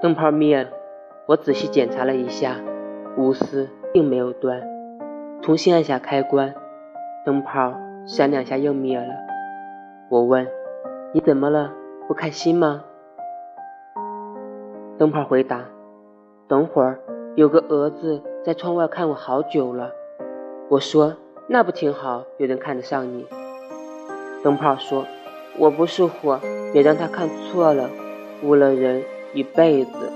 灯泡灭了，我仔细检查了一下，钨丝并没有断。重新按下开关，灯泡闪两下又灭了。我问：“你怎么了？不开心吗？”灯泡回答：“等会儿有个蛾子在窗外看我好久了。”我说：“那不挺好，有人看得上你。”灯泡说：“我不是火，别让他看错了，误了人一辈子。”